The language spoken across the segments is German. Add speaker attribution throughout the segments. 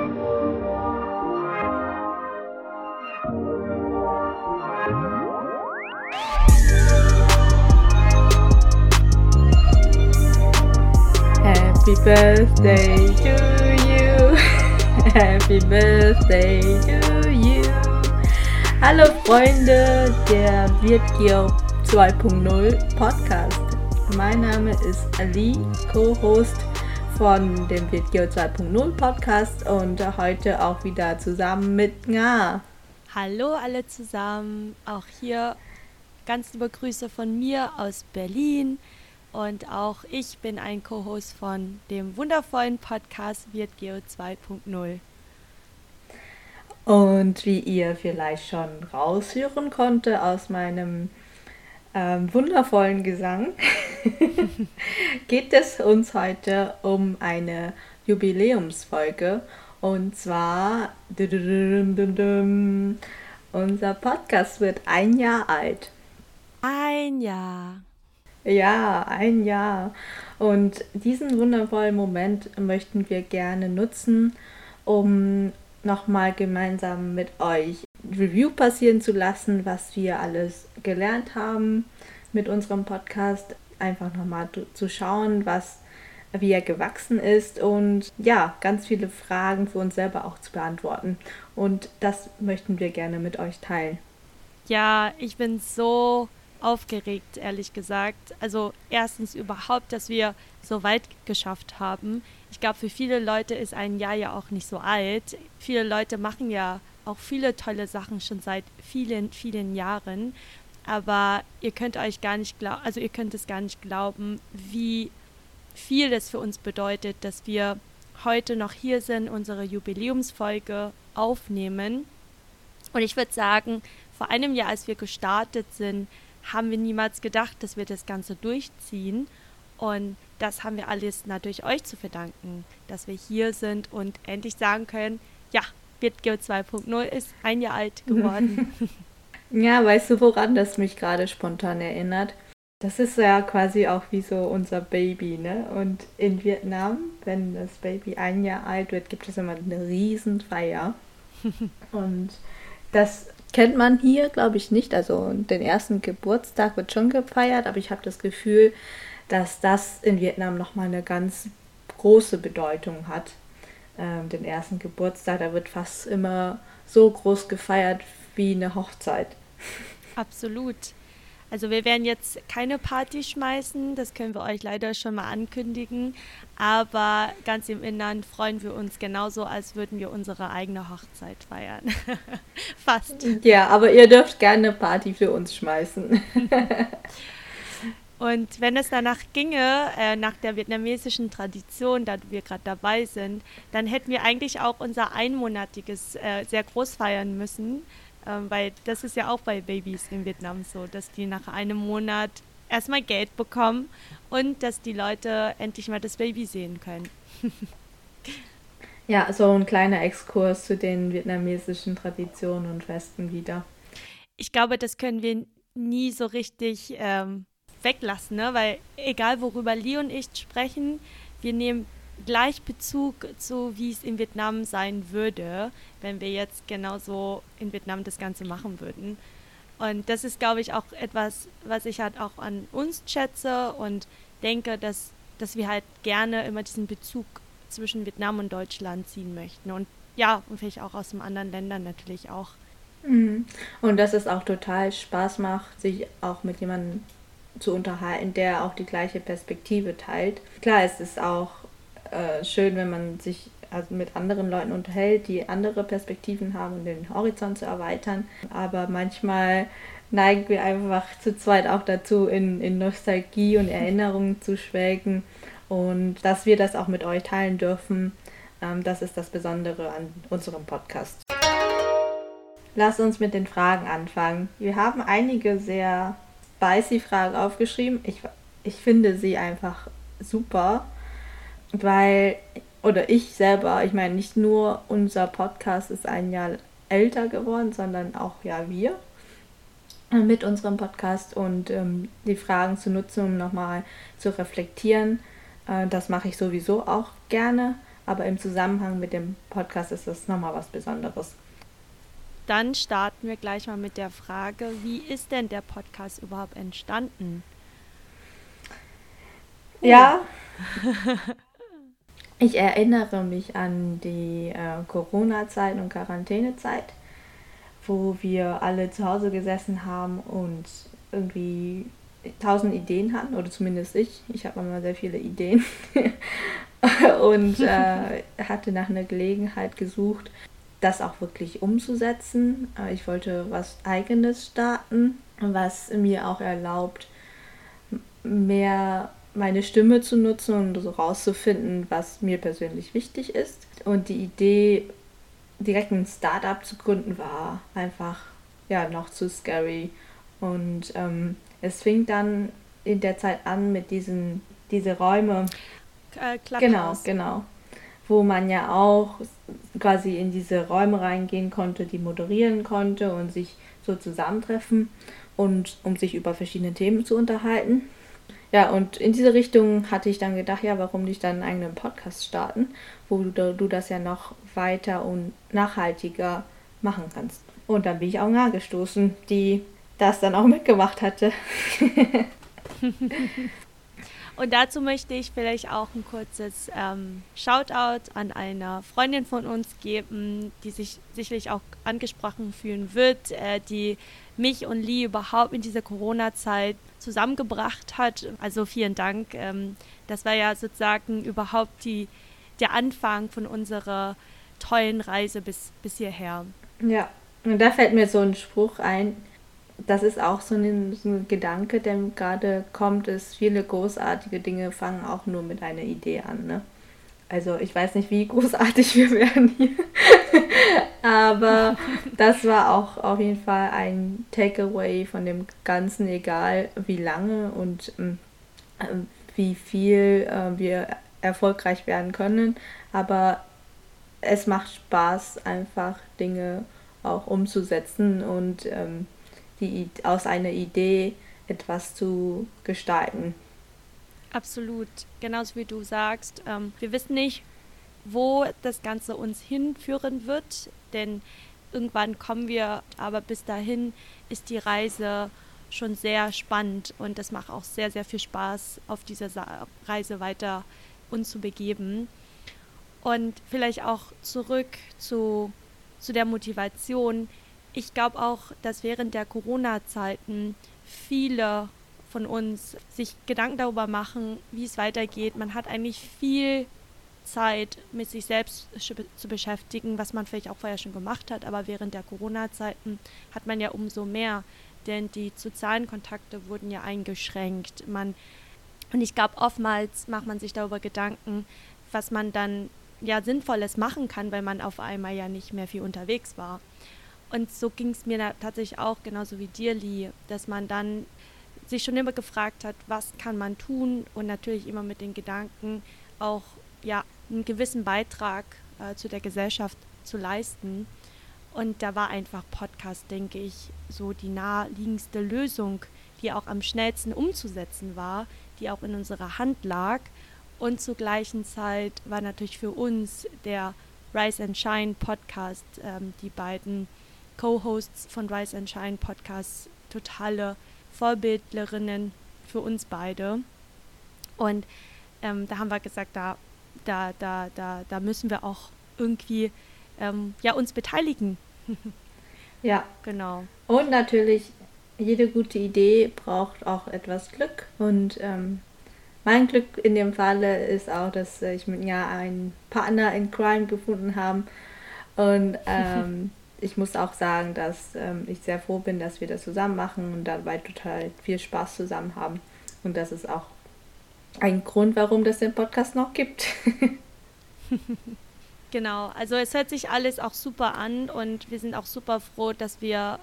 Speaker 1: Happy birthday to you. Happy birthday to you. Hallo Freunde der Wirtgeo 2.0 Podcast. Mein Name ist Ali, Co-Host von dem Wirtgeo 2.0 Podcast und heute auch wieder zusammen mit Nga.
Speaker 2: Hallo alle zusammen, auch hier ganz liebe Grüße von mir aus Berlin. Und auch ich bin ein Co-Host von dem wundervollen Podcast WirtGeo 2.0.
Speaker 1: Und wie ihr vielleicht schon raushören konnte aus meinem ähm, wundervollen Gesang, geht es uns heute um eine Jubiläumsfolge. Und zwar, unser Podcast wird ein Jahr alt.
Speaker 2: Ein Jahr.
Speaker 1: Ja, ein Jahr. Und diesen wundervollen Moment möchten wir gerne nutzen, um nochmal gemeinsam mit euch Review passieren zu lassen, was wir alles gelernt haben mit unserem Podcast. Einfach nochmal zu schauen, was wie er gewachsen ist und ja, ganz viele Fragen für uns selber auch zu beantworten. Und das möchten wir gerne mit euch teilen.
Speaker 2: Ja, ich bin so aufgeregt, ehrlich gesagt. Also erstens überhaupt, dass wir so weit geschafft haben. Ich glaube, für viele Leute ist ein Jahr ja auch nicht so alt. Viele Leute machen ja auch viele tolle Sachen schon seit vielen, vielen Jahren. Aber ihr könnt euch gar nicht glauben, also ihr könnt es gar nicht glauben, wie viel es für uns bedeutet, dass wir heute noch hier sind, unsere Jubiläumsfolge aufnehmen. Und ich würde sagen, vor einem Jahr, als wir gestartet sind, haben wir niemals gedacht, dass wir das Ganze durchziehen. Und das haben wir alles natürlich euch zu verdanken, dass wir hier sind und endlich sagen können, ja, BitGeo 2.0 ist ein Jahr alt geworden.
Speaker 1: ja, weißt du, woran das mich gerade spontan erinnert? Das ist ja quasi auch wie so unser Baby, ne? Und in Vietnam, wenn das Baby ein Jahr alt wird, gibt es immer eine riesen Feier. und das kennt man hier, glaube ich, nicht. Also den ersten Geburtstag wird schon gefeiert, aber ich habe das Gefühl, dass das in Vietnam nochmal eine ganz große Bedeutung hat. Ähm, den ersten Geburtstag, da wird fast immer so groß gefeiert wie eine Hochzeit.
Speaker 2: Absolut. Also wir werden jetzt keine Party schmeißen, das können wir euch leider schon mal ankündigen. Aber ganz im Innern freuen wir uns genauso, als würden wir unsere eigene Hochzeit feiern. Fast.
Speaker 1: Ja, aber ihr dürft gerne eine Party für uns schmeißen.
Speaker 2: Und wenn es danach ginge, äh, nach der vietnamesischen Tradition, da wir gerade dabei sind, dann hätten wir eigentlich auch unser einmonatiges äh, sehr groß feiern müssen. Ähm, weil das ist ja auch bei Babys in Vietnam so, dass die nach einem Monat erstmal Geld bekommen und dass die Leute endlich mal das Baby sehen können.
Speaker 1: ja, so ein kleiner Exkurs zu den vietnamesischen Traditionen und Festen wieder.
Speaker 2: Ich glaube, das können wir nie so richtig ähm, weglassen, ne? weil egal worüber Lee und ich sprechen, wir nehmen gleich Bezug zu, wie es in Vietnam sein würde, wenn wir jetzt genauso in Vietnam das Ganze machen würden. Und das ist, glaube ich, auch etwas, was ich halt auch an uns schätze und denke, dass, dass wir halt gerne immer diesen Bezug zwischen Vietnam und Deutschland ziehen möchten. Und ja, und vielleicht auch aus den anderen Ländern natürlich auch.
Speaker 1: Mhm. Und dass es auch total Spaß macht, sich auch mit jemandem zu unterhalten, der auch die gleiche Perspektive teilt. Klar, es ist auch äh, schön, wenn man sich also mit anderen Leuten unterhält, die andere Perspektiven haben und den Horizont zu erweitern. Aber manchmal neigen wir einfach zu zweit auch dazu, in, in Nostalgie und Erinnerungen zu schwelgen. Und dass wir das auch mit euch teilen dürfen, ähm, das ist das Besondere an unserem Podcast. Lass uns mit den Fragen anfangen. Wir haben einige sehr spicy Fragen aufgeschrieben. Ich, ich finde sie einfach super weil, oder ich selber, ich meine, nicht nur unser Podcast ist ein Jahr älter geworden, sondern auch ja wir mit unserem Podcast und ähm, die Fragen zu nutzen, um nochmal zu reflektieren. Äh, das mache ich sowieso auch gerne. aber im Zusammenhang mit dem Podcast ist das nochmal was Besonderes.
Speaker 2: Dann starten wir gleich mal mit der Frage, wie ist denn der Podcast überhaupt entstanden?
Speaker 1: Ja. ich erinnere mich an die äh, Corona-Zeit und Quarantänezeit, wo wir alle zu Hause gesessen haben und irgendwie tausend Ideen hatten, oder zumindest ich. Ich habe immer sehr viele Ideen und äh, hatte nach einer Gelegenheit gesucht, das auch wirklich umzusetzen. Äh, ich wollte was eigenes starten, was mir auch erlaubt, mehr meine Stimme zu nutzen und so rauszufinden, was mir persönlich wichtig ist. Und die Idee, direkt ein Startup zu gründen, war einfach ja noch zu scary. Und ähm, es fing dann in der Zeit an mit diesen diese Räume. Äh, genau, genau. Wo man ja auch quasi in diese Räume reingehen konnte, die moderieren konnte und sich so zusammentreffen und um sich über verschiedene Themen zu unterhalten. Ja, und in diese Richtung hatte ich dann gedacht, ja, warum nicht dann einen eigenen Podcast starten, wo du, du das ja noch weiter und nachhaltiger machen kannst. Und dann bin ich auch nahe gestoßen, die das dann auch mitgemacht hatte.
Speaker 2: Und dazu möchte ich vielleicht auch ein kurzes ähm, Shoutout an eine Freundin von uns geben, die sich sicherlich auch angesprochen fühlen wird, äh, die mich und Lee überhaupt in dieser Corona-Zeit zusammengebracht hat. Also vielen Dank. Ähm, das war ja sozusagen überhaupt die, der Anfang von unserer tollen Reise bis, bis hierher.
Speaker 1: Ja, und da fällt mir so ein Spruch ein, das ist auch so ein, so ein Gedanke, der gerade kommt, ist, viele großartige Dinge fangen auch nur mit einer Idee an. Ne? Also ich weiß nicht, wie großartig wir werden hier. Aber das war auch auf jeden Fall ein Takeaway von dem Ganzen, egal wie lange und ähm, wie viel äh, wir erfolgreich werden können. Aber es macht Spaß, einfach Dinge auch umzusetzen und ähm, die, aus einer Idee etwas zu gestalten.
Speaker 2: Absolut, genauso wie du sagst. Ähm, wir wissen nicht, wo das Ganze uns hinführen wird, denn irgendwann kommen wir, aber bis dahin ist die Reise schon sehr spannend und es macht auch sehr, sehr viel Spaß, auf dieser Reise weiter uns zu begeben. Und vielleicht auch zurück zu, zu der Motivation ich glaube auch, dass während der Corona-Zeiten viele von uns sich Gedanken darüber machen, wie es weitergeht. Man hat eigentlich viel Zeit, mit sich selbst zu beschäftigen, was man vielleicht auch vorher schon gemacht hat, aber während der Corona-Zeiten hat man ja umso mehr, denn die sozialen Kontakte wurden ja eingeschränkt. Man, und ich glaube, oftmals macht man sich darüber Gedanken, was man dann ja Sinnvolles machen kann, weil man auf einmal ja nicht mehr viel unterwegs war. Und so ging es mir tatsächlich auch, genauso wie dir, Lee, dass man dann sich schon immer gefragt hat, was kann man tun und natürlich immer mit den Gedanken auch ja einen gewissen Beitrag äh, zu der Gesellschaft zu leisten. Und da war einfach Podcast, denke ich, so die naheliegendste Lösung, die auch am schnellsten umzusetzen war, die auch in unserer Hand lag. Und zur gleichen Zeit war natürlich für uns der Rise and Shine Podcast, ähm, die beiden Co-Hosts von Rise and Shine Podcast totale Vorbildlerinnen für uns beide. Und ähm, da haben wir gesagt, da, da, da, da, da müssen wir auch irgendwie ähm, ja, uns beteiligen.
Speaker 1: ja. Genau. Und natürlich, jede gute Idee braucht auch etwas Glück. Und ähm, mein Glück in dem Falle ist auch, dass ich mit ja einen Partner in Crime gefunden habe. Und ähm, ich muss auch sagen, dass ähm, ich sehr froh bin, dass wir das zusammen machen und dabei total viel Spaß zusammen haben. Und das ist auch ein Grund, warum das den Podcast noch gibt.
Speaker 2: genau, also es hört sich alles auch super an und wir sind auch super froh, dass wir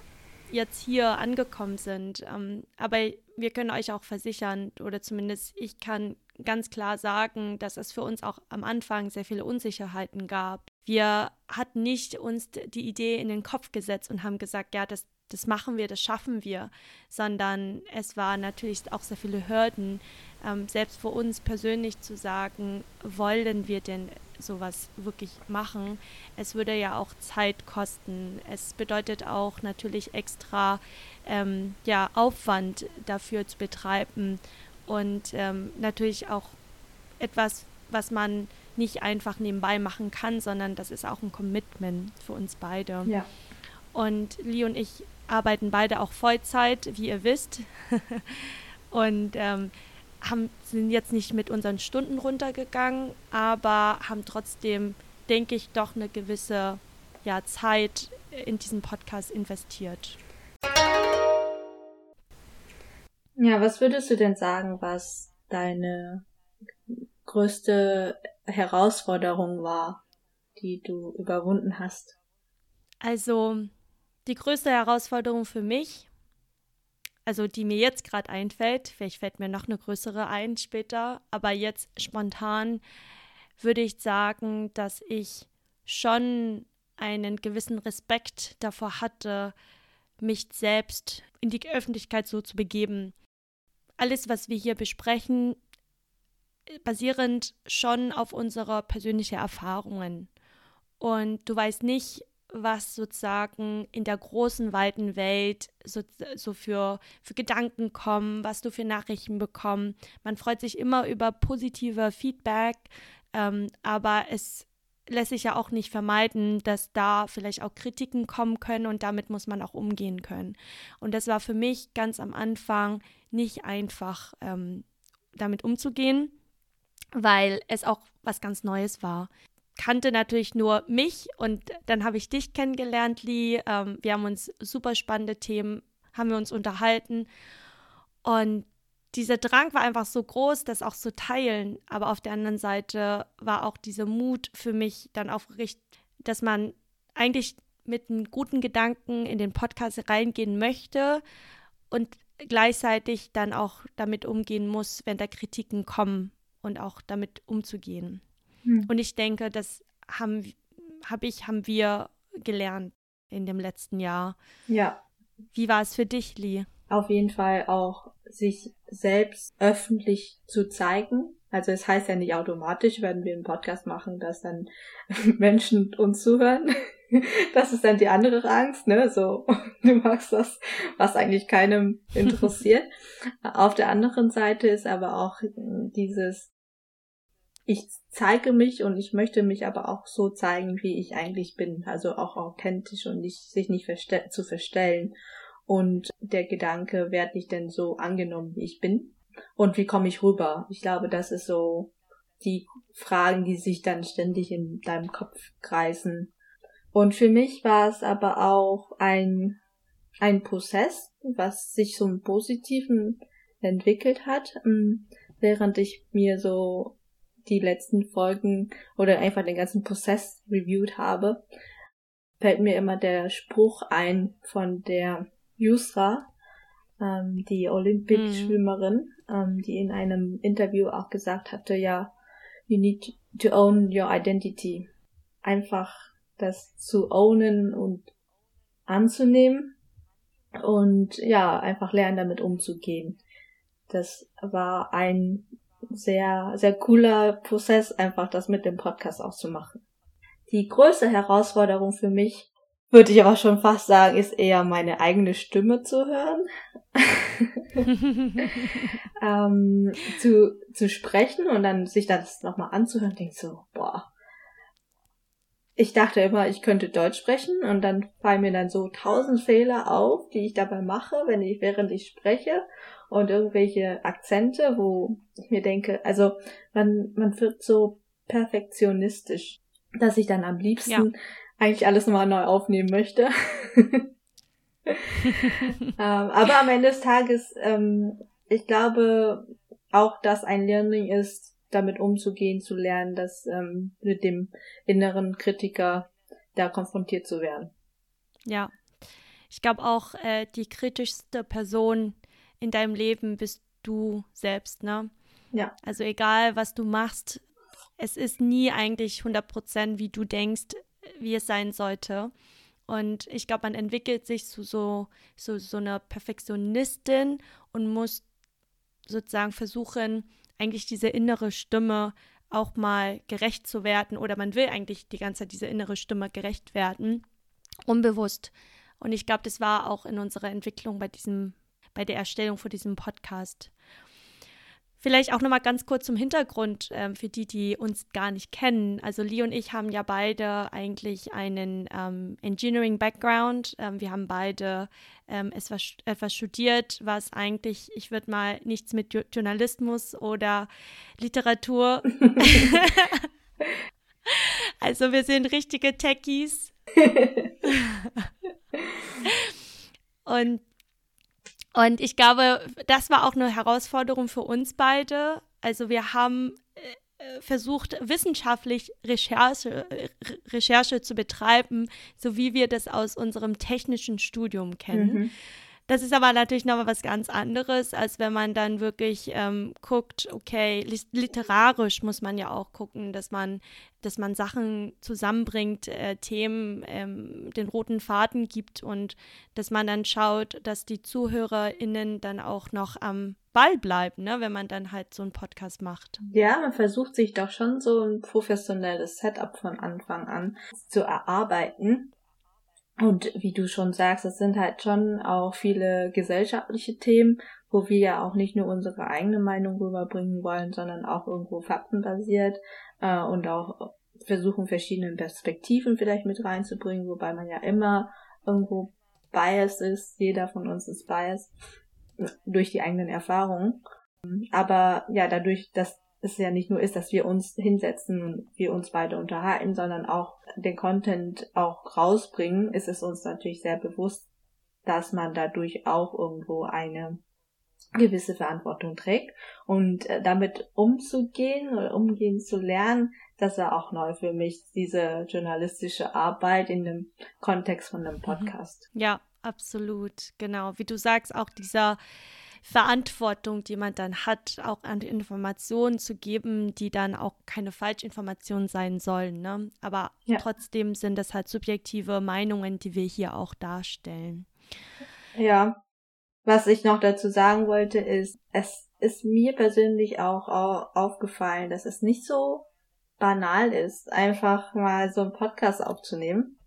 Speaker 2: jetzt hier angekommen sind. Ähm, aber wir können euch auch versichern, oder zumindest ich kann ganz klar sagen, dass es für uns auch am Anfang sehr viele Unsicherheiten gab. Wir hatten nicht uns die Idee in den Kopf gesetzt und haben gesagt, ja, das, das machen wir, das schaffen wir, sondern es waren natürlich auch sehr viele Hürden, ähm, selbst für uns persönlich zu sagen, wollen wir denn sowas wirklich machen. Es würde ja auch Zeit kosten. Es bedeutet auch natürlich extra ähm, ja, Aufwand dafür zu betreiben und ähm, natürlich auch etwas, was man nicht einfach nebenbei machen kann, sondern das ist auch ein Commitment für uns beide.
Speaker 1: Ja.
Speaker 2: Und Lee und ich arbeiten beide auch Vollzeit, wie ihr wisst. und ähm, haben, sind jetzt nicht mit unseren Stunden runtergegangen, aber haben trotzdem, denke ich, doch eine gewisse ja, Zeit in diesen Podcast investiert.
Speaker 1: Ja, was würdest du denn sagen, was deine größte Herausforderung war, die du überwunden hast?
Speaker 2: Also, die größte Herausforderung für mich, also die mir jetzt gerade einfällt, vielleicht fällt mir noch eine größere ein später, aber jetzt spontan würde ich sagen, dass ich schon einen gewissen Respekt davor hatte, mich selbst in die Öffentlichkeit so zu begeben. Alles, was wir hier besprechen, basierend schon auf unserer persönlichen Erfahrungen. Und du weißt nicht, was sozusagen in der großen, weiten Welt so, so für, für Gedanken kommen, was du für Nachrichten bekommst. Man freut sich immer über positive Feedback, ähm, aber es lässt sich ja auch nicht vermeiden, dass da vielleicht auch Kritiken kommen können und damit muss man auch umgehen können. Und das war für mich ganz am Anfang nicht einfach, ähm, damit umzugehen, weil es auch was ganz Neues war kannte natürlich nur mich und dann habe ich dich kennengelernt, Lee. Ähm, wir haben uns super spannende Themen, haben wir uns unterhalten und dieser Drang war einfach so groß, das auch zu teilen. Aber auf der anderen Seite war auch dieser Mut für mich dann aufgerichtet, dass man eigentlich mit einem guten Gedanken in den Podcast reingehen möchte und gleichzeitig dann auch damit umgehen muss, wenn da Kritiken kommen und auch damit umzugehen. Hm. Und ich denke, das haben hab ich, haben wir gelernt in dem letzten Jahr.
Speaker 1: Ja.
Speaker 2: Wie war es für dich, Lee?
Speaker 1: Auf jeden Fall auch sich selbst öffentlich zu zeigen. Also es heißt ja nicht automatisch, wenn wir einen Podcast machen, dass dann Menschen uns zuhören. Das ist dann die andere Angst, ne? So, du machst das, was eigentlich keinem interessiert. Auf der anderen Seite ist aber auch dieses ich zeige mich und ich möchte mich aber auch so zeigen, wie ich eigentlich bin. Also auch authentisch und nicht, sich nicht verste zu verstellen. Und der Gedanke, werde ich denn so angenommen, wie ich bin? Und wie komme ich rüber? Ich glaube, das ist so die Fragen, die sich dann ständig in deinem Kopf kreisen. Und für mich war es aber auch ein, ein Prozess, was sich im Positiven entwickelt hat, ähm, während ich mir so die letzten Folgen oder einfach den ganzen Prozess reviewed habe, fällt mir immer der Spruch ein von der Yusra, ähm, die Olympic-Schwimmerin, mhm. ähm, die in einem Interview auch gesagt hatte, ja, you need to own your identity. Einfach das zu ownen und anzunehmen und ja, einfach lernen damit umzugehen. Das war ein sehr, sehr cooler Prozess, einfach das mit dem Podcast auch zu machen. Die größte Herausforderung für mich, würde ich aber schon fast sagen, ist eher meine eigene Stimme zu hören. ähm, zu, zu sprechen und dann sich das nochmal anzuhören, denke so, boah. Ich dachte immer, ich könnte Deutsch sprechen und dann fallen mir dann so tausend Fehler auf, die ich dabei mache, wenn ich, während ich spreche und irgendwelche Akzente, wo ich mir denke, also man, man wird so perfektionistisch, dass ich dann am liebsten ja. eigentlich alles nochmal neu aufnehmen möchte. ähm, aber am Ende des Tages, ähm, ich glaube auch, dass ein Learning ist, damit umzugehen, zu lernen, dass ähm, mit dem inneren Kritiker da konfrontiert zu werden.
Speaker 2: Ja, ich glaube auch, äh, die kritischste Person in deinem Leben bist du selbst, ne?
Speaker 1: Ja.
Speaker 2: Also egal, was du machst, es ist nie eigentlich 100 Prozent, wie du denkst, wie es sein sollte. Und ich glaube, man entwickelt sich zu so, so, so einer Perfektionistin und muss sozusagen versuchen, eigentlich diese innere Stimme auch mal gerecht zu werden oder man will eigentlich die ganze Zeit diese innere Stimme gerecht werden, unbewusst. Und ich glaube, das war auch in unserer Entwicklung bei diesem, bei der Erstellung von diesem Podcast. Vielleicht auch nochmal ganz kurz zum Hintergrund ähm, für die, die uns gar nicht kennen. Also Lee und ich haben ja beide eigentlich einen ähm, Engineering-Background. Ähm, wir haben beide ähm, etwas, etwas studiert, was eigentlich, ich würde mal, nichts mit jo Journalismus oder Literatur. also wir sind richtige Techies. und und ich glaube, das war auch eine Herausforderung für uns beide. Also wir haben äh, versucht, wissenschaftlich Recherche, Recherche zu betreiben, so wie wir das aus unserem technischen Studium kennen. Mhm. Das ist aber natürlich nochmal was ganz anderes, als wenn man dann wirklich ähm, guckt, okay, literarisch muss man ja auch gucken, dass man, dass man Sachen zusammenbringt, äh, Themen, ähm, den roten Faden gibt und dass man dann schaut, dass die ZuhörerInnen dann auch noch am Ball bleiben, ne, wenn man dann halt so einen Podcast macht.
Speaker 1: Ja, man versucht sich doch schon so ein professionelles Setup von Anfang an zu erarbeiten und wie du schon sagst, es sind halt schon auch viele gesellschaftliche Themen, wo wir ja auch nicht nur unsere eigene Meinung rüberbringen wollen, sondern auch irgendwo faktenbasiert äh, und auch versuchen, verschiedene Perspektiven vielleicht mit reinzubringen, wobei man ja immer irgendwo biased ist. Jeder von uns ist biased durch die eigenen Erfahrungen. Aber ja, dadurch, dass es ja nicht nur ist, dass wir uns hinsetzen und wir uns beide unterhalten, sondern auch den Content auch rausbringen, ist es uns natürlich sehr bewusst, dass man dadurch auch irgendwo eine gewisse Verantwortung trägt und äh, damit umzugehen oder umgehen zu lernen, das war auch neu für mich, diese journalistische Arbeit in dem Kontext von einem mhm. Podcast.
Speaker 2: Ja, absolut, genau. Wie du sagst, auch dieser Verantwortung, die man dann hat, auch an Informationen zu geben, die dann auch keine Falschinformationen sein sollen. Ne? Aber ja. trotzdem sind das halt subjektive Meinungen, die wir hier auch darstellen.
Speaker 1: Ja. Was ich noch dazu sagen wollte, ist, es ist mir persönlich auch aufgefallen, dass es nicht so banal ist, einfach mal so einen Podcast aufzunehmen.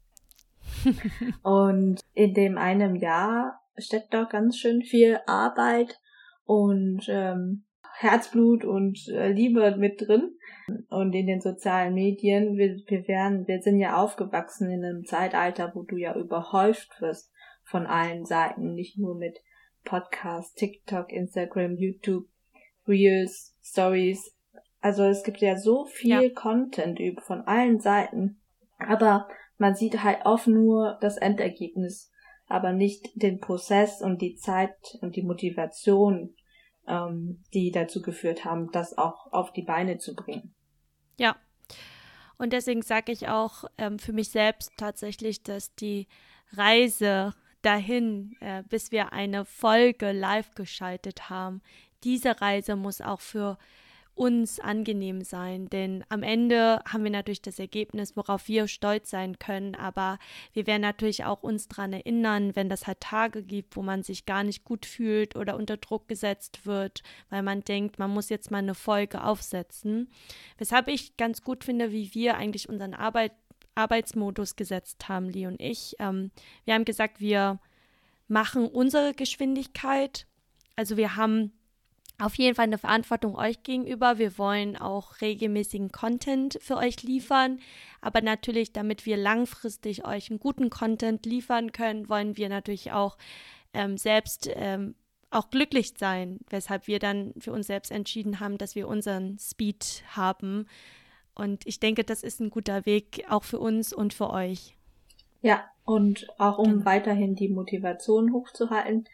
Speaker 1: und in dem einem Jahr steckt da ganz schön viel Arbeit und ähm, Herzblut und äh, Liebe mit drin. Und in den sozialen Medien, wir, wir werden, wir sind ja aufgewachsen in einem Zeitalter, wo du ja überhäuft wirst von allen Seiten, nicht nur mit Podcast, TikTok, Instagram, YouTube, Reels, Stories. Also es gibt ja so viel ja. Content von allen Seiten, aber man sieht halt oft nur das Endergebnis aber nicht den Prozess und die Zeit und die Motivation, ähm, die dazu geführt haben, das auch auf die Beine zu bringen.
Speaker 2: Ja. Und deswegen sage ich auch ähm, für mich selbst tatsächlich, dass die Reise dahin, äh, bis wir eine Folge live geschaltet haben, diese Reise muss auch für uns angenehm sein. Denn am Ende haben wir natürlich das Ergebnis, worauf wir stolz sein können. Aber wir werden natürlich auch uns daran erinnern, wenn das halt Tage gibt, wo man sich gar nicht gut fühlt oder unter Druck gesetzt wird, weil man denkt, man muss jetzt mal eine Folge aufsetzen. Weshalb ich ganz gut finde, wie wir eigentlich unseren Arbeit, Arbeitsmodus gesetzt haben, Lee und ich. Ähm, wir haben gesagt, wir machen unsere Geschwindigkeit. Also wir haben auf jeden Fall eine Verantwortung euch gegenüber. Wir wollen auch regelmäßigen Content für euch liefern. Aber natürlich, damit wir langfristig euch einen guten Content liefern können, wollen wir natürlich auch ähm, selbst ähm, auch glücklich sein, weshalb wir dann für uns selbst entschieden haben, dass wir unseren Speed haben. Und ich denke, das ist ein guter Weg auch für uns und für euch.
Speaker 1: Ja, und auch um weiterhin die Motivation hochzuhalten,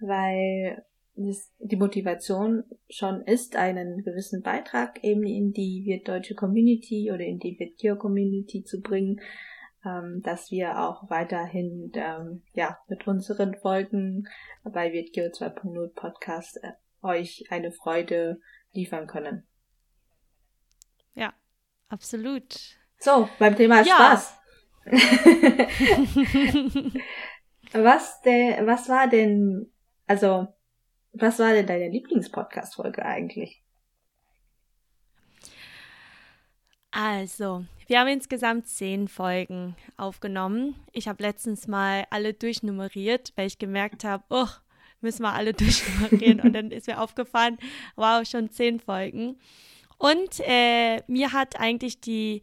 Speaker 1: weil die Motivation schon ist, einen gewissen Beitrag eben in die wirtdeutsche Community oder in die Wirtgeo Community zu bringen, ähm, dass wir auch weiterhin ähm, ja mit unseren Folgen bei Wirtgeo 2.0 Podcast äh, euch eine Freude liefern können.
Speaker 2: Ja, absolut.
Speaker 1: So, beim Thema ja. Spaß. was der, was war denn, also was war denn deine Lieblingspodcast-Folge eigentlich?
Speaker 2: Also, wir haben insgesamt zehn Folgen aufgenommen. Ich habe letztens mal alle durchnummeriert, weil ich gemerkt habe, oh, müssen wir alle durchnummerieren. Und dann ist mir aufgefallen, wow, schon zehn Folgen. Und äh, mir hat eigentlich die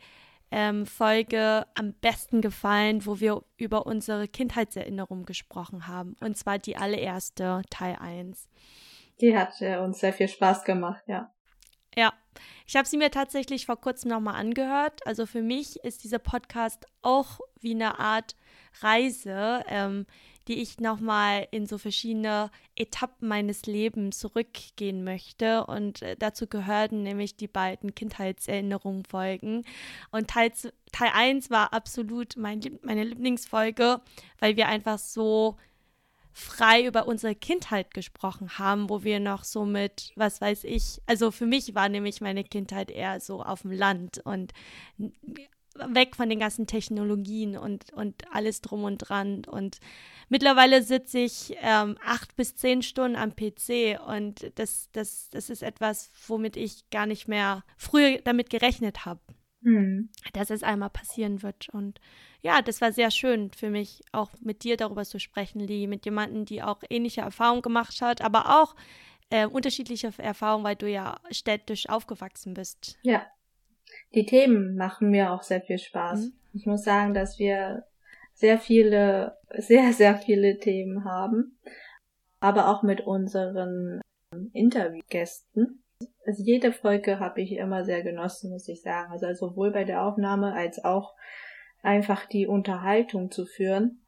Speaker 2: ähm, Folge am besten gefallen, wo wir über unsere Kindheitserinnerung gesprochen haben. Und zwar die allererste, Teil 1.
Speaker 1: Die hat äh, uns sehr viel Spaß gemacht, ja.
Speaker 2: Ja, ich habe sie mir tatsächlich vor kurzem nochmal angehört. Also für mich ist dieser Podcast auch wie eine Art Reise, ähm, die ich nochmal in so verschiedene Etappen meines Lebens zurückgehen möchte. Und äh, dazu gehörten nämlich die beiden Kindheitserinnerungen Folgen. Und Teil, Teil 1 war absolut mein, meine Lieblingsfolge, weil wir einfach so frei über unsere Kindheit gesprochen haben, wo wir noch so mit, was weiß ich, also für mich war nämlich meine Kindheit eher so auf dem Land und weg von den ganzen Technologien und, und alles drum und dran. Und mittlerweile sitze ich ähm, acht bis zehn Stunden am PC und das, das, das ist etwas, womit ich gar nicht mehr früher damit gerechnet habe, hm. dass es einmal passieren wird. Und ja, das war sehr schön für mich, auch mit dir darüber zu sprechen, Lee, mit jemandem, die auch ähnliche Erfahrungen gemacht hat, aber auch äh, unterschiedliche Erfahrungen, weil du ja städtisch aufgewachsen bist.
Speaker 1: Ja, die Themen machen mir auch sehr viel Spaß. Mhm. Ich muss sagen, dass wir sehr viele, sehr, sehr viele Themen haben, aber auch mit unseren Interviewgästen. Also jede Folge habe ich immer sehr genossen, muss ich sagen. Also sowohl bei der Aufnahme als auch einfach die Unterhaltung zu führen.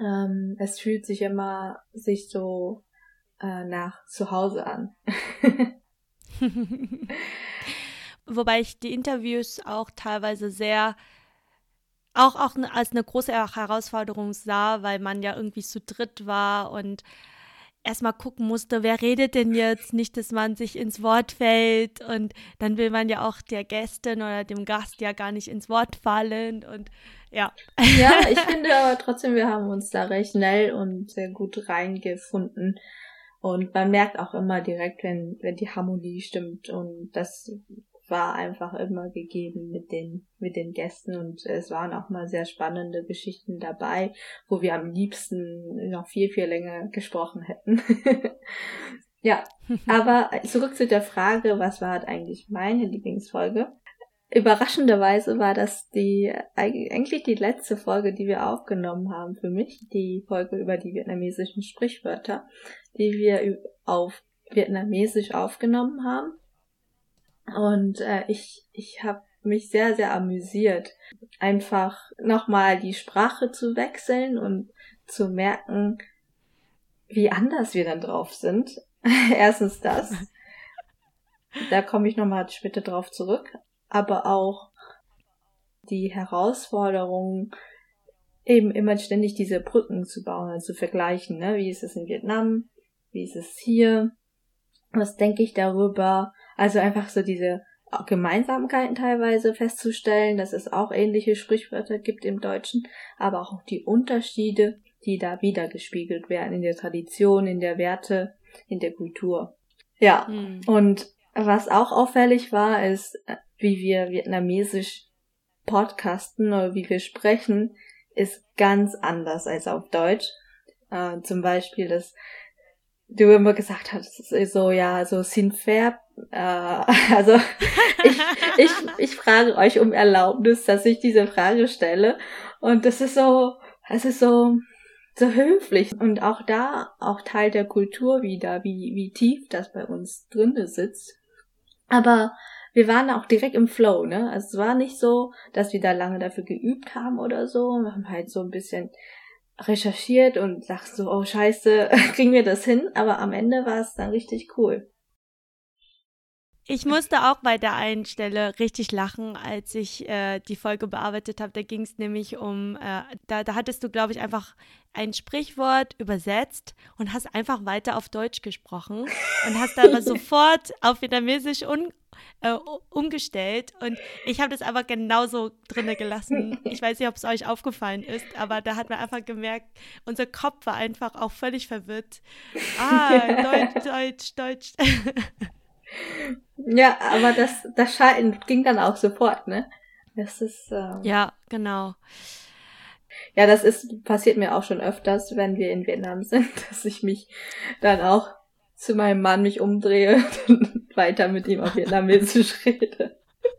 Speaker 1: Ähm, es fühlt sich immer sich so äh, nach zu Hause an.
Speaker 2: wobei ich die Interviews auch teilweise sehr auch, auch als eine große Herausforderung sah, weil man ja irgendwie zu dritt war und erstmal gucken musste, wer redet denn jetzt, nicht, dass man sich ins Wort fällt und dann will man ja auch der Gästin oder dem Gast ja gar nicht ins Wort fallen und ja.
Speaker 1: Ja, ich finde aber trotzdem, wir haben uns da recht schnell und sehr gut reingefunden und man merkt auch immer direkt, wenn, wenn die Harmonie stimmt und das war einfach immer gegeben mit den, mit den Gästen und es waren auch mal sehr spannende Geschichten dabei, wo wir am liebsten noch viel, viel länger gesprochen hätten. ja, aber zurück zu der Frage, was war halt eigentlich meine Lieblingsfolge? Überraschenderweise war das die, eigentlich die letzte Folge, die wir aufgenommen haben für mich, die Folge über die vietnamesischen Sprichwörter, die wir auf Vietnamesisch aufgenommen haben. Und äh, ich, ich habe mich sehr, sehr amüsiert, einfach nochmal die Sprache zu wechseln und zu merken, wie anders wir dann drauf sind. Erstens das. Da komme ich nochmal später drauf zurück. Aber auch die Herausforderung, eben immer ständig diese Brücken zu bauen, also zu vergleichen, ne? Wie ist es in Vietnam? Wie ist es hier? Was denke ich darüber? Also einfach so diese Gemeinsamkeiten teilweise festzustellen, dass es auch ähnliche Sprichwörter gibt im Deutschen, aber auch die Unterschiede, die da wiedergespiegelt werden in der Tradition, in der Werte, in der Kultur. Ja, mhm. und was auch auffällig war, ist, wie wir vietnamesisch podcasten oder wie wir sprechen, ist ganz anders als auf Deutsch. Äh, zum Beispiel das du immer gesagt hast, so ja, so sind fair. Äh, also ich, ich, ich frage euch um Erlaubnis, dass ich diese Frage stelle. Und das ist so, es ist so, so höflich. Und auch da, auch Teil der Kultur wieder, wie, wie tief das bei uns drinne sitzt. Aber wir waren auch direkt im Flow, ne? Also es war nicht so, dass wir da lange dafür geübt haben oder so. Wir haben halt so ein bisschen recherchiert und sagst so, oh scheiße, kriegen wir das hin? Aber am Ende war es dann richtig cool.
Speaker 2: Ich musste auch bei der einen Stelle richtig lachen, als ich äh, die Folge bearbeitet habe. Da ging es nämlich um, äh, da, da hattest du, glaube ich, einfach ein Sprichwort übersetzt und hast einfach weiter auf Deutsch gesprochen und hast aber sofort auf Vietnamesisch un, äh, umgestellt und ich habe das aber genauso drinne gelassen. Ich weiß nicht, ob es euch aufgefallen ist, aber da hat man einfach gemerkt, unser Kopf war einfach auch völlig verwirrt. Ah, Deutsch, Deutsch, Deutsch.
Speaker 1: Ja, aber das, das Schalten ging dann auch sofort, ne? Das ist. Ähm,
Speaker 2: ja, genau.
Speaker 1: Ja, das ist, passiert mir auch schon öfters, wenn wir in Vietnam sind, dass ich mich dann auch zu meinem Mann mich umdrehe und weiter mit ihm auf Vietnamesisch rede.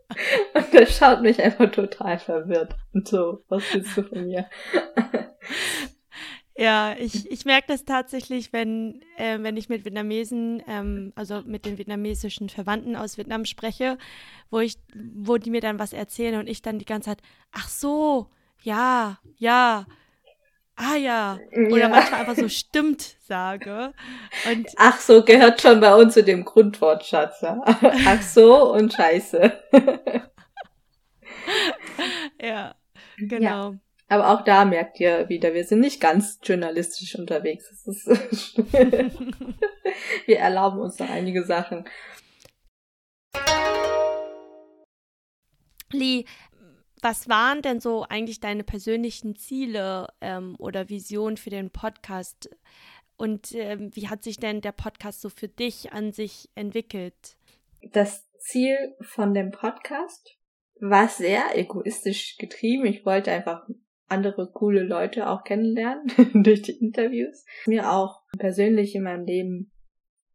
Speaker 1: Und der schaut mich einfach total verwirrt. Und so, was willst du von mir?
Speaker 2: Ja, ich, ich merke das tatsächlich, wenn, äh, wenn ich mit Vietnamesen, ähm, also mit den vietnamesischen Verwandten aus Vietnam spreche, wo ich, wo die mir dann was erzählen und ich dann die ganze Zeit, ach so, ja, ja, ah ja, oder ja. manchmal einfach so stimmt sage.
Speaker 1: Und ach so, gehört schon bei uns zu dem Grundwortschatz. Ja? Ach so und scheiße.
Speaker 2: ja, genau. Ja.
Speaker 1: Aber auch da merkt ihr wieder, wir sind nicht ganz journalistisch unterwegs. wir erlauben uns noch einige Sachen.
Speaker 2: Lee, was waren denn so eigentlich deine persönlichen Ziele ähm, oder Visionen für den Podcast? Und ähm, wie hat sich denn der Podcast so für dich an sich entwickelt?
Speaker 1: Das Ziel von dem Podcast war sehr egoistisch getrieben. Ich wollte einfach andere coole Leute auch kennenlernen durch die Interviews. Mir auch persönlich in meinem Leben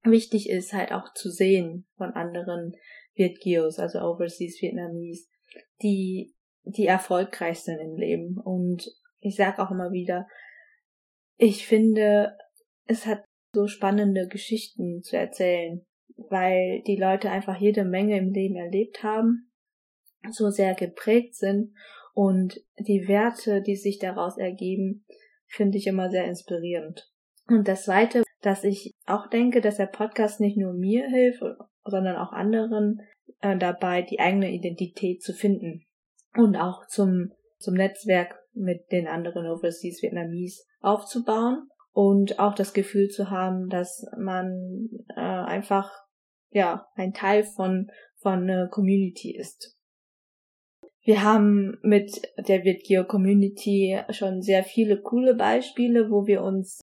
Speaker 1: wichtig ist, halt auch zu sehen von anderen Vietgios, also Overseas Vietnamese, die, die erfolgreich sind im Leben. Und ich sag auch immer wieder, ich finde, es hat so spannende Geschichten zu erzählen, weil die Leute einfach jede Menge im Leben erlebt haben, so sehr geprägt sind und die Werte, die sich daraus ergeben, finde ich immer sehr inspirierend. Und das Zweite, dass ich auch denke, dass der Podcast nicht nur mir hilft, sondern auch anderen äh, dabei, die eigene Identität zu finden und auch zum, zum Netzwerk mit den anderen Overseas Vietnamese aufzubauen und auch das Gefühl zu haben, dass man äh, einfach ja ein Teil von von einer Community ist. Wir haben mit der VirtGeo Community schon sehr viele coole Beispiele, wo wir uns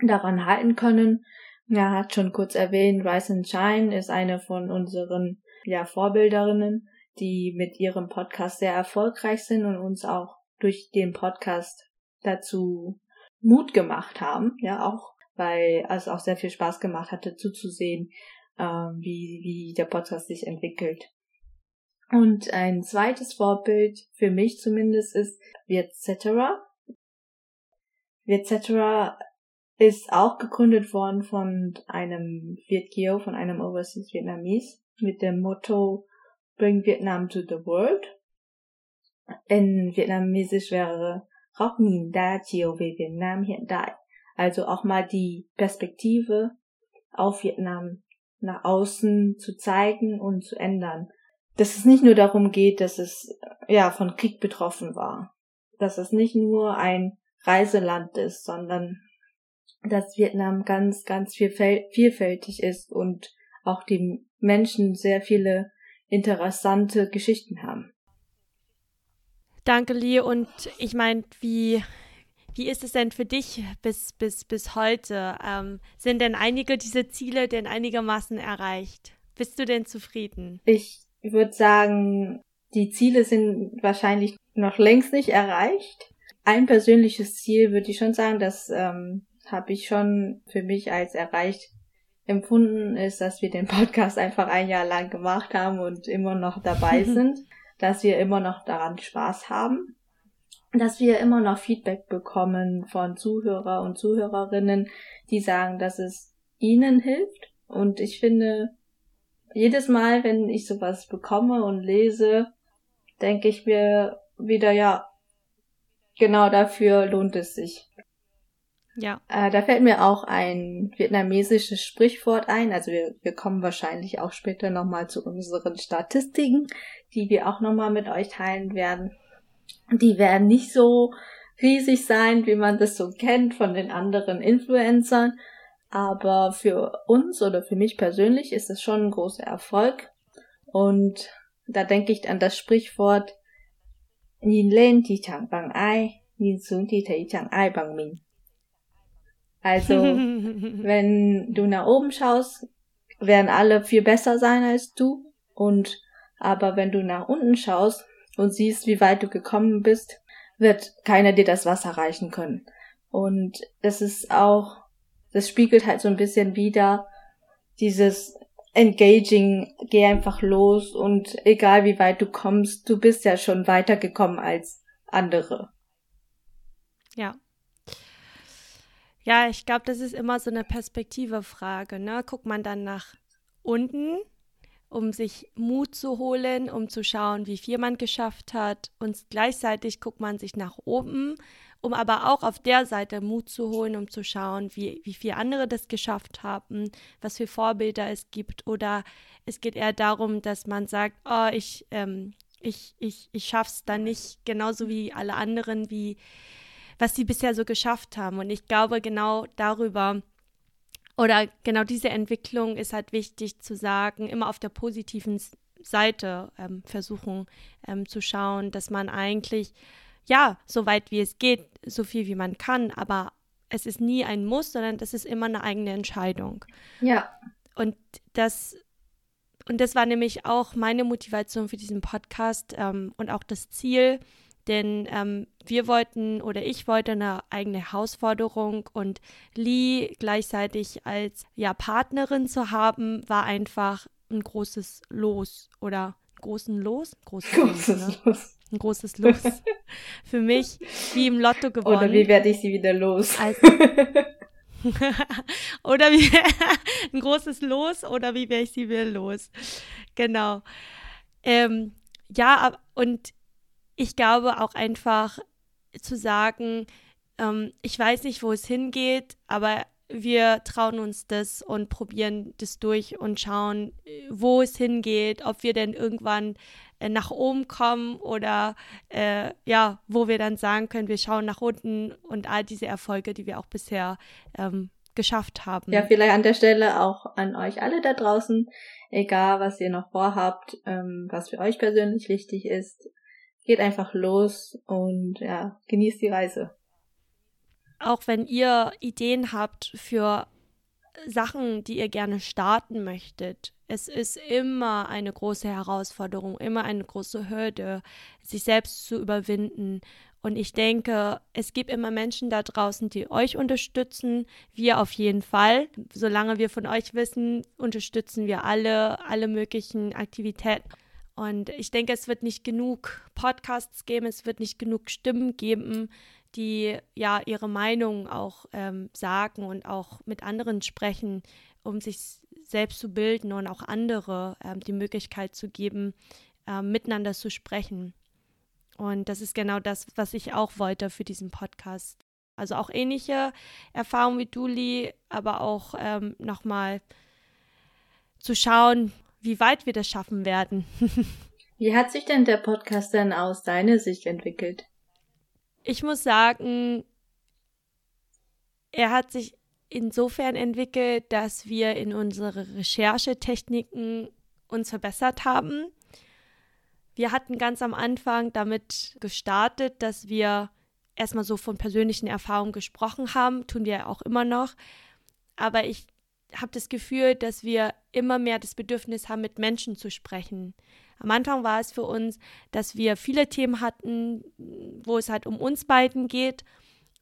Speaker 1: daran halten können. Er hat schon kurz erwähnt, Rise and Shine ist eine von unseren ja, Vorbilderinnen, die mit ihrem Podcast sehr erfolgreich sind und uns auch durch den Podcast dazu Mut gemacht haben, ja, auch weil es auch sehr viel Spaß gemacht hatte zuzusehen, äh, wie, wie der Podcast sich entwickelt. Und ein zweites Vorbild für mich zumindest ist Vietcetera. Vietcetera ist auch gegründet worden von einem Vietgeo, von einem Overseas Vietnamese mit dem Motto Bring Vietnam to the World. In Vietnamesisch wäre Góc nhìn đa chiều về Việt Nam hiện đại. Also auch mal die Perspektive auf Vietnam nach außen zu zeigen und zu ändern dass es nicht nur darum geht, dass es ja von Krieg betroffen war, dass es nicht nur ein Reiseland ist, sondern dass Vietnam ganz, ganz vielfältig ist und auch die Menschen sehr viele interessante Geschichten haben.
Speaker 2: Danke, Lee. Und ich meine, wie, wie ist es denn für dich bis, bis, bis heute? Ähm, sind denn einige dieser Ziele denn einigermaßen erreicht? Bist du denn zufrieden?
Speaker 1: Ich ich würde sagen, die Ziele sind wahrscheinlich noch längst nicht erreicht. Ein persönliches Ziel würde ich schon sagen, das ähm, habe ich schon für mich als erreicht empfunden, ist, dass wir den Podcast einfach ein Jahr lang gemacht haben und immer noch dabei sind, dass wir immer noch daran Spaß haben, dass wir immer noch Feedback bekommen von Zuhörer und Zuhörerinnen, die sagen, dass es ihnen hilft. Und ich finde, jedes Mal, wenn ich sowas bekomme und lese, denke ich mir wieder, ja, genau dafür lohnt es sich.
Speaker 2: Ja.
Speaker 1: Äh, da fällt mir auch ein vietnamesisches Sprichwort ein. Also wir, wir kommen wahrscheinlich auch später nochmal zu unseren Statistiken, die wir auch nochmal mit euch teilen werden. Die werden nicht so riesig sein, wie man das so kennt von den anderen Influencern, aber für uns oder für mich persönlich ist es schon ein großer Erfolg. Und da denke ich an das Sprichwort, nhìn lên thì chẳng bằng ai, nhìn xuống thì thấy chẳng ai bằng mình. Also, wenn du nach oben schaust, werden alle viel besser sein als du. Und aber wenn du nach unten schaust und siehst, wie weit du gekommen bist, wird keiner dir das Wasser reichen können. Und es ist auch, das spiegelt halt so ein bisschen wieder dieses engaging, geh einfach los und egal wie weit du kommst, du bist ja schon weitergekommen als andere.
Speaker 2: Ja. Ja, ich glaube, das ist immer so eine Perspektivefrage. Ne? Guckt man dann nach unten, um sich Mut zu holen, um zu schauen, wie viel man geschafft hat. Und gleichzeitig guckt man sich nach oben, um aber auch auf der Seite Mut zu holen, um zu schauen, wie, wie viele andere das geschafft haben, was für Vorbilder es gibt. Oder es geht eher darum, dass man sagt, oh, ich, ähm, ich, ich, ich schaff's dann nicht genauso wie alle anderen, wie was sie bisher so geschafft haben. Und ich glaube, genau darüber oder genau diese Entwicklung ist halt wichtig zu sagen, immer auf der positiven Seite ähm, versuchen ähm, zu schauen, dass man eigentlich, ja, so weit wie es geht, so viel wie man kann, aber es ist nie ein Muss, sondern das ist immer eine eigene Entscheidung.
Speaker 1: Ja.
Speaker 2: Und das, und das war nämlich auch meine Motivation für diesen Podcast ähm, und auch das Ziel, denn ähm, wir wollten oder ich wollte eine eigene Herausforderung und Lee gleichzeitig als ja, Partnerin zu haben, war einfach ein großes Los oder großen Los?
Speaker 1: Großes, großes Los, ne? Los.
Speaker 2: Ein großes Los. Für mich wie im Lotto gewonnen.
Speaker 1: Oder wie werde ich sie wieder los? Also,
Speaker 2: oder wie ein großes Los oder wie werde ich sie wieder los? Genau. Ähm, ja, und ich glaube auch einfach zu sagen, ähm, ich weiß nicht, wo es hingeht, aber wir trauen uns das und probieren das durch und schauen, wo es hingeht, ob wir denn irgendwann äh, nach oben kommen oder äh, ja, wo wir dann sagen können, wir schauen nach unten und all diese Erfolge, die wir auch bisher ähm, geschafft haben.
Speaker 1: Ja, vielleicht an der Stelle auch an euch alle da draußen, egal was ihr noch vorhabt, ähm, was für euch persönlich wichtig ist, geht einfach los und ja, genießt die Reise.
Speaker 2: Auch wenn ihr Ideen habt für Sachen, die ihr gerne starten möchtet, es ist immer eine große Herausforderung, immer eine große Hürde, sich selbst zu überwinden. Und ich denke, es gibt immer Menschen da draußen, die euch unterstützen. Wir auf jeden Fall. Solange wir von euch wissen, unterstützen wir alle, alle möglichen Aktivitäten. Und ich denke, es wird nicht genug Podcasts geben, es wird nicht genug Stimmen geben, die ja ihre Meinung auch ähm, sagen und auch mit anderen sprechen, um sich selbst zu bilden und auch andere ähm, die Möglichkeit zu geben, ähm, miteinander zu sprechen. Und das ist genau das, was ich auch wollte für diesen Podcast. Also auch ähnliche Erfahrungen wie Duli, aber auch ähm, nochmal zu schauen, wie weit wir das schaffen werden.
Speaker 1: wie hat sich denn der Podcast denn aus deiner Sicht entwickelt?
Speaker 2: Ich muss sagen, er hat sich insofern entwickelt, dass wir in unsere Recherchetechniken uns verbessert haben. Wir hatten ganz am Anfang damit gestartet, dass wir erstmal so von persönlichen Erfahrungen gesprochen haben, tun wir auch immer noch. Aber ich habe das Gefühl, dass wir immer mehr das Bedürfnis haben, mit Menschen zu sprechen. Am Anfang war es für uns, dass wir viele Themen hatten, wo es halt um uns beiden geht.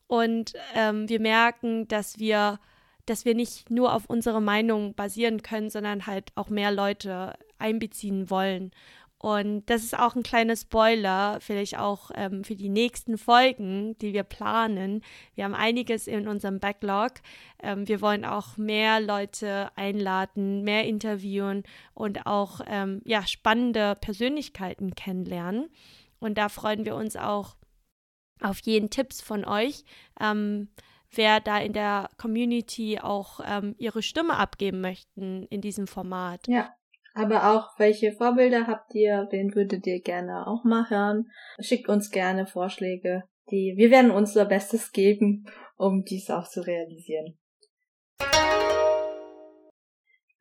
Speaker 2: Und ähm, wir merken, dass wir, dass wir nicht nur auf unsere Meinung basieren können, sondern halt auch mehr Leute einbeziehen wollen. Und das ist auch ein kleiner Spoiler, vielleicht auch ähm, für die nächsten Folgen, die wir planen. Wir haben einiges in unserem Backlog. Ähm, wir wollen auch mehr Leute einladen, mehr interviewen und auch ähm, ja, spannende Persönlichkeiten kennenlernen. Und da freuen wir uns auch auf jeden Tipps von euch ähm, wer da in der Community auch ähm, ihre Stimme abgeben möchten in diesem Format.
Speaker 1: Ja, aber auch, welche Vorbilder habt ihr? Wen würdet ihr gerne auch mal hören? Schickt uns gerne Vorschläge. Die, wir werden unser Bestes geben, um dies auch zu realisieren.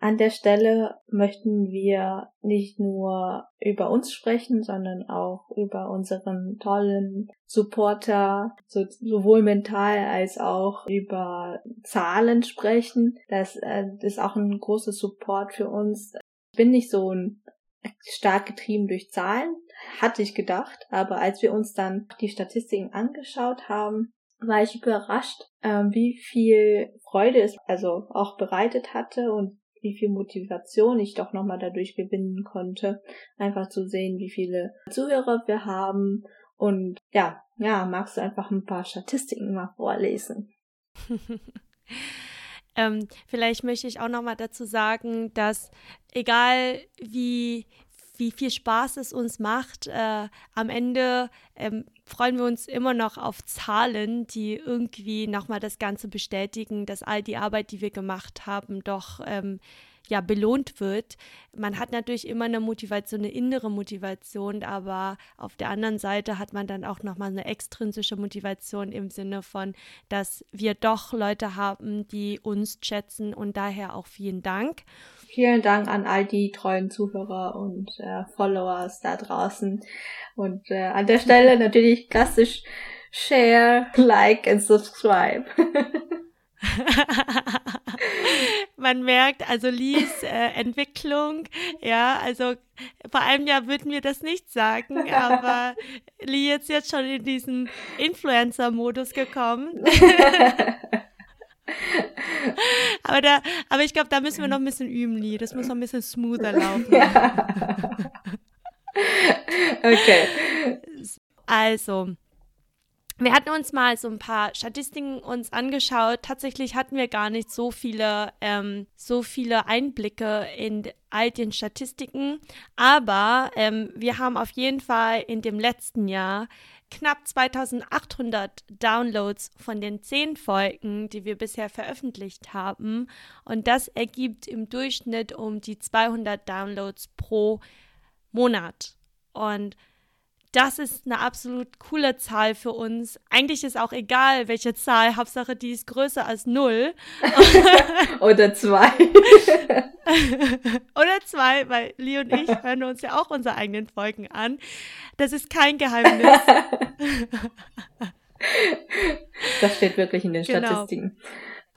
Speaker 1: An der Stelle möchten wir nicht nur über uns sprechen, sondern auch über unseren tollen Supporter, so, sowohl mental als auch über Zahlen sprechen. Das äh, ist auch ein großes Support für uns. Bin nicht so ein stark getrieben durch Zahlen, hatte ich gedacht, aber als wir uns dann die Statistiken angeschaut haben, war ich überrascht, äh, wie viel Freude es also auch bereitet hatte und wie viel Motivation ich doch nochmal dadurch gewinnen konnte. Einfach zu sehen, wie viele Zuhörer wir haben. Und ja, ja, magst du einfach ein paar Statistiken mal vorlesen?
Speaker 2: ähm, vielleicht möchte ich auch nochmal dazu sagen, dass egal wie wie viel Spaß es uns macht. Äh, am Ende ähm, freuen wir uns immer noch auf Zahlen, die irgendwie nochmal das Ganze bestätigen, dass all die Arbeit, die wir gemacht haben, doch ähm, ja belohnt wird. Man hat natürlich immer eine Motivation, eine innere Motivation, aber auf der anderen Seite hat man dann auch nochmal eine extrinsische Motivation im Sinne von, dass wir doch Leute haben, die uns schätzen und daher auch vielen Dank.
Speaker 1: Vielen Dank an all die treuen Zuhörer und äh, Followers da draußen. Und äh, an der Stelle natürlich klassisch Share, Like and Subscribe.
Speaker 2: Man merkt also Lies äh, Entwicklung, ja, also vor einem Jahr würden wir das nicht sagen, aber Lee ist jetzt schon in diesen Influencer-Modus gekommen. aber, da, aber ich glaube, da müssen wir noch ein bisschen üben, Lee. Das muss noch ein bisschen smoother laufen. Ja. okay. Also, wir hatten uns mal so ein paar Statistiken uns angeschaut. Tatsächlich hatten wir gar nicht so viele, ähm, so viele Einblicke in all den Statistiken. Aber ähm, wir haben auf jeden Fall in dem letzten Jahr knapp 2800 Downloads von den zehn Folgen, die wir bisher veröffentlicht haben. Und das ergibt im Durchschnitt um die 200 Downloads pro Monat. Und das ist eine absolut coole Zahl für uns. Eigentlich ist auch egal, welche Zahl, Hauptsache die ist größer als null.
Speaker 1: Oder zwei.
Speaker 2: Oder zwei, weil Lee und ich hören uns ja auch unsere eigenen Folgen an. Das ist kein Geheimnis.
Speaker 1: das steht wirklich in den genau. Statistiken.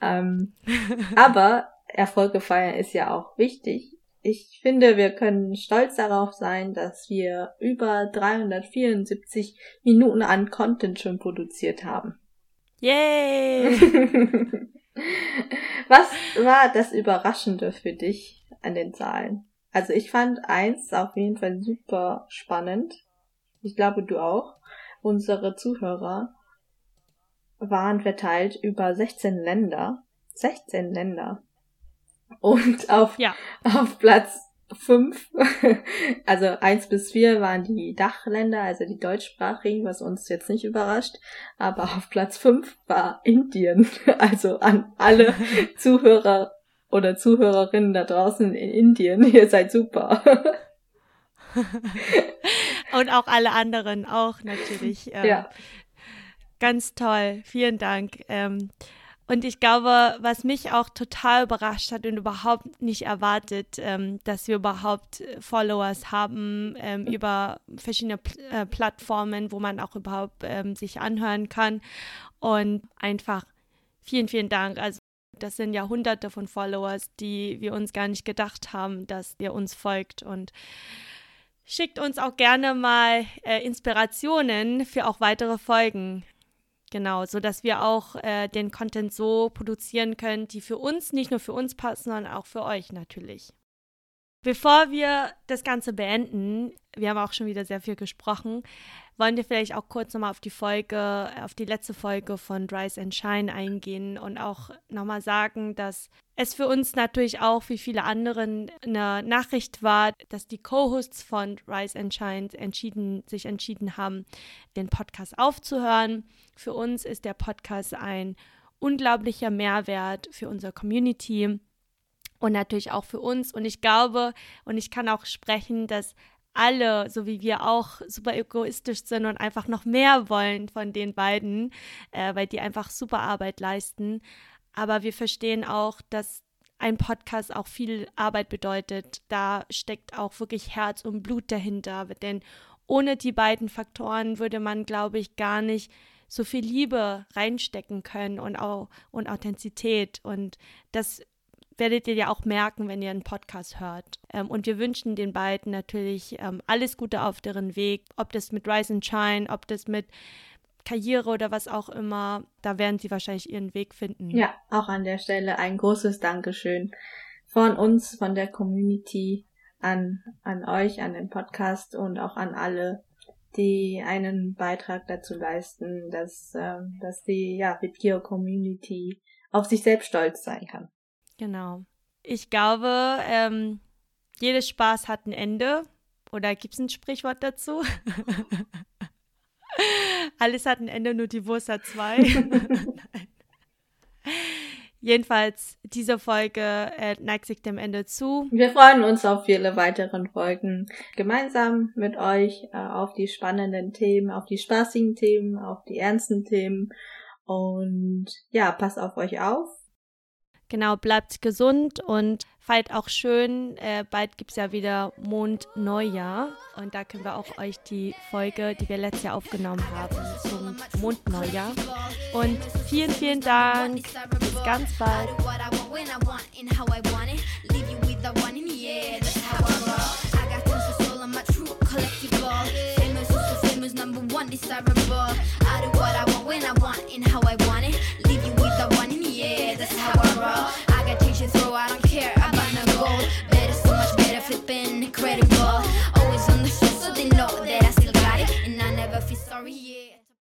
Speaker 1: Ähm, aber Erfolge feiern ist ja auch wichtig ich finde, wir können stolz darauf sein, dass wir über 374 Minuten an Content schon produziert haben. Yay! Was war das Überraschende für dich an den Zahlen? Also ich fand eins auf jeden Fall super spannend. Ich glaube, du auch. Unsere Zuhörer waren verteilt über 16 Länder. 16 Länder. Und auf, ja. auf Platz fünf, also eins bis vier waren die Dachländer, also die deutschsprachigen, was uns jetzt nicht überrascht. Aber auf Platz fünf war Indien. Also an alle Zuhörer oder Zuhörerinnen da draußen in Indien, ihr seid super.
Speaker 2: Und auch alle anderen auch natürlich. Ähm, ja. Ganz toll. Vielen Dank. Ähm, und ich glaube, was mich auch total überrascht hat und überhaupt nicht erwartet, ähm, dass wir überhaupt Followers haben ähm, über verschiedene Pl äh, Plattformen, wo man auch überhaupt ähm, sich anhören kann. Und einfach vielen, vielen Dank. Also das sind ja hunderte von Followers, die wir uns gar nicht gedacht haben, dass ihr uns folgt. Und schickt uns auch gerne mal äh, Inspirationen für auch weitere Folgen. Genau, so dass wir auch äh, den Content so produzieren können, die für uns, nicht nur für uns passen, sondern auch für euch natürlich. Bevor wir das Ganze beenden, wir haben auch schon wieder sehr viel gesprochen, wollen wir vielleicht auch kurz nochmal auf die Folge, auf die letzte Folge von Rise and Shine eingehen und auch nochmal sagen, dass es für uns natürlich auch wie viele anderen eine Nachricht war, dass die Co-Hosts von Rise and Shine entschieden, sich entschieden haben, den Podcast aufzuhören. Für uns ist der Podcast ein unglaublicher Mehrwert für unsere Community und natürlich auch für uns. Und ich glaube und ich kann auch sprechen, dass alle, so wie wir auch, super egoistisch sind und einfach noch mehr wollen von den beiden, äh, weil die einfach super Arbeit leisten. Aber wir verstehen auch, dass ein Podcast auch viel Arbeit bedeutet. Da steckt auch wirklich Herz und Blut dahinter. Denn ohne die beiden Faktoren würde man, glaube ich, gar nicht so viel Liebe reinstecken können und auch und Authentizität. Und das werdet ihr ja auch merken, wenn ihr einen Podcast hört. Ähm, und wir wünschen den beiden natürlich ähm, alles Gute auf deren Weg, ob das mit Rise and Shine, ob das mit Karriere oder was auch immer, da werden sie wahrscheinlich ihren Weg finden.
Speaker 1: Ja, auch an der Stelle ein großes Dankeschön von uns, von der Community an, an euch, an den Podcast und auch an alle, die einen Beitrag dazu leisten, dass, äh, dass die ja, Bitgeo Community auf sich selbst stolz sein kann.
Speaker 2: Genau. Ich glaube, ähm, jedes Spaß hat ein Ende. Oder gibt es ein Sprichwort dazu? Alles hat ein Ende, nur die Wurst hat zwei. Jedenfalls, diese Folge äh, neigt sich dem Ende zu.
Speaker 1: Wir freuen uns auf viele weiteren Folgen gemeinsam mit euch äh, auf die spannenden Themen, auf die spaßigen Themen, auf die ernsten Themen. Und ja, passt auf euch auf.
Speaker 2: Genau, bleibt gesund und feiert auch schön. Äh, bald gibt es ja wieder Mondneujahr. Und da können wir auch euch die Folge, die wir letztes Jahr aufgenommen haben, zum Mondneujahr. Und vielen, vielen Dank. Bis ganz bald. Famous, famous, number one, desirable. bitches, so I don't